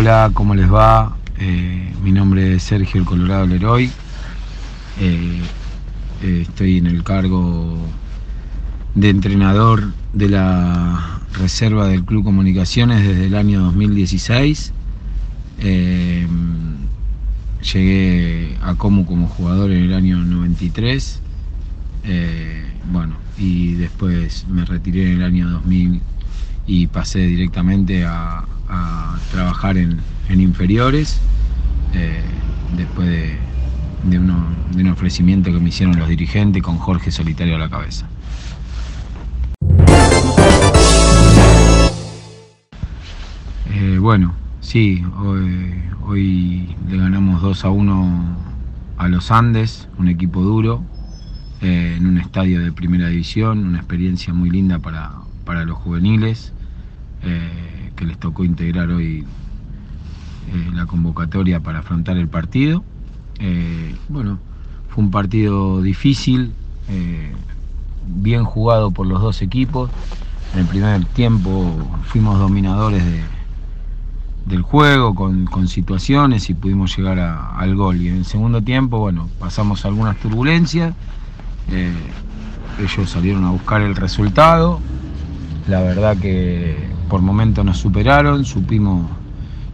Hola, ¿cómo les va? Eh, mi nombre es Sergio El Colorado Leroy. Eh, eh, estoy en el cargo de entrenador de la reserva del Club Comunicaciones desde el año 2016. llegué a Comu como jugador en el año 93. bueno, y después me retiré en el año 2000 y pasé directamente a, trabajar en, inferiores eh, después de, un ofrecimiento que me hicieron los dirigentes con Jorge Solitario a la cabeza. Eh, bueno, sí, hoy, le ganamos 2 a 1 a los Andes, un equipo duro, eh, en un estadio de primera división, una experiencia muy linda para, para los juveniles. Que les tocó integrar hoy eh, la convocatoria para afrontar el partido. Eh, bueno, fue un partido difícil, bien jugado por los dos equipos. En el primer tiempo fuimos dominadores del juego con, situaciones y pudimos llegar al gol. Y en el segundo tiempo, bueno, pasamos algunas turbulencias. ellos salieron a buscar el resultado. La verdad que por momentos nos superaron, supimos,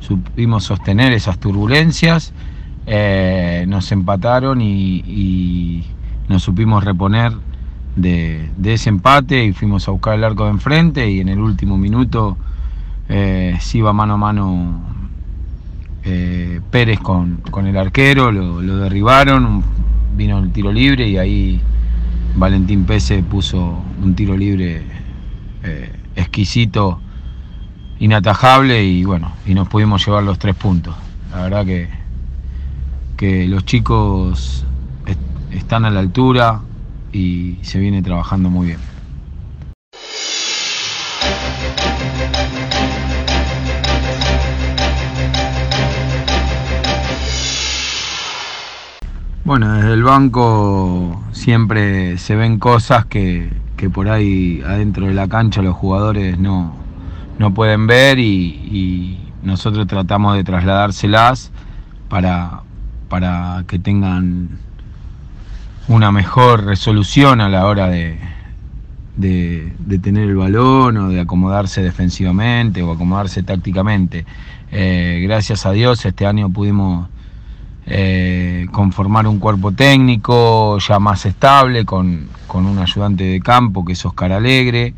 supimos sostener esas turbulencias, eh, nos empataron y, nos supimos reponer de, ese empate y fuimos a buscar el arco de enfrente y en el último minuto eh, se iba mano a mano eh, Pérez con, el arquero, lo, derribaron, vino el tiro libre y ahí Valentín Pese puso un tiro libre exquisito inatajable y bueno, y nos pudimos llevar los tres puntos. La verdad que, que los chicos están a la altura y se viene trabajando muy bien. Bueno, desde el banco siempre se ven cosas que, que por ahí adentro de la cancha los jugadores no, no pueden ver y, nosotros tratamos de trasladárselas para, para que tengan una mejor resolución a la hora de, de, tener el balón o de acomodarse defensivamente o acomodarse tácticamente. Eh, gracias a Dios este año pudimos eh, conformar un cuerpo técnico ya más estable con, con un ayudante de campo que es Oscar Alegre.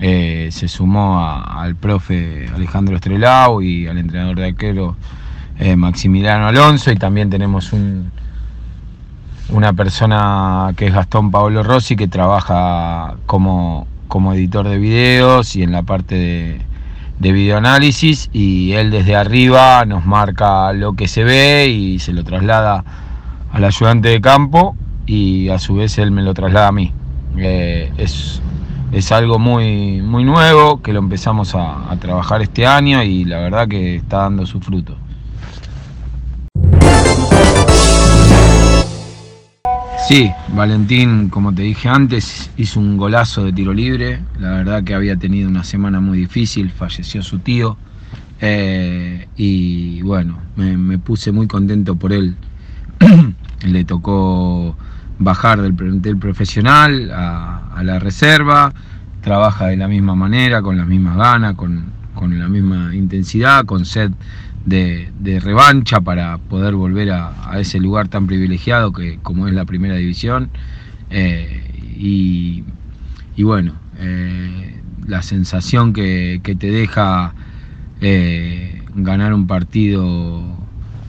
Eh, se sumó al profe Alejandro Estrelau y al entrenador de arquero eh, Maximiliano Alonso y también tenemos un, una persona que es Gastón Pablo Rossi que trabaja como, como editor de videos y en la parte de, de videoanálisis y él desde arriba nos marca lo que se ve y se lo traslada al ayudante de campo y a su vez él me lo traslada a mí. Eh, es es algo muy, muy nuevo que lo empezamos a, trabajar este año y la verdad que está dando su fruto. Sí, Valentín, como te dije antes, hizo un golazo de tiro libre. La verdad que había tenido una semana muy difícil, falleció su tío. Eh, y bueno, me, puse muy contento por él. Le tocó bajar del plantel profesional a, la reserva, trabaja de la misma manera, con las mismas ganas, con, la misma intensidad, con sed de, revancha para poder volver a, ese lugar tan privilegiado que como es la primera división. Eh, y, bueno, eh, la sensación que, te deja eh, ganar un partido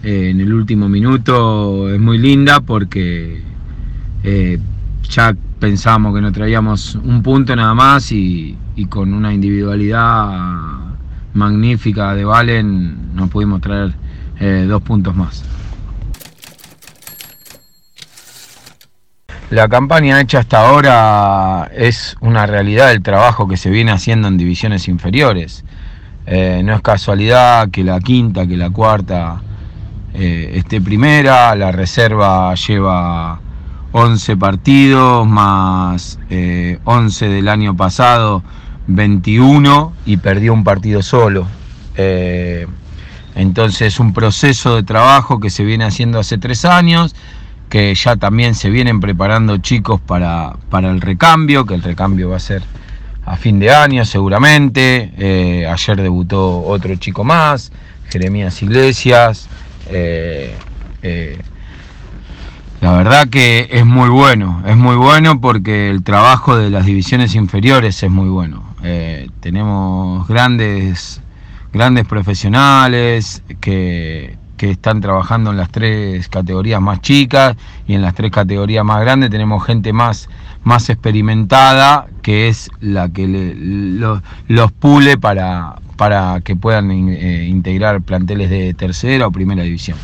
en el último minuto es muy linda porque eh, ya pensábamos que nos traíamos un punto nada más y, con una individualidad magnífica de Valen nos pudimos traer eh, dos puntos más. La campaña hecha hasta ahora es una realidad del trabajo que se viene haciendo en divisiones inferiores. Eh, no es casualidad que la quinta, que la cuarta esté primera, la reserva lleva 11 partidos más 11 eh, del año pasado, 21 y perdió un partido solo. Eh, Entonces es un proceso de trabajo que se viene haciendo hace tres años, que ya también se vienen preparando chicos para, para el recambio, que el recambio va a ser a fin de año seguramente. Eh, ayer debutó otro chico más, Jeremías Iglesias. Eh, eh, verdad que es muy bueno, es muy bueno porque el trabajo de las divisiones inferiores es muy bueno. tenemos grandes, grandes profesionales que, que están trabajando en las tres categorías más chicas y en las tres categorías más grandes tenemos gente más, más experimentada que es la que los pule para, para que puedan eh, integrar planteles de tercera o primera división.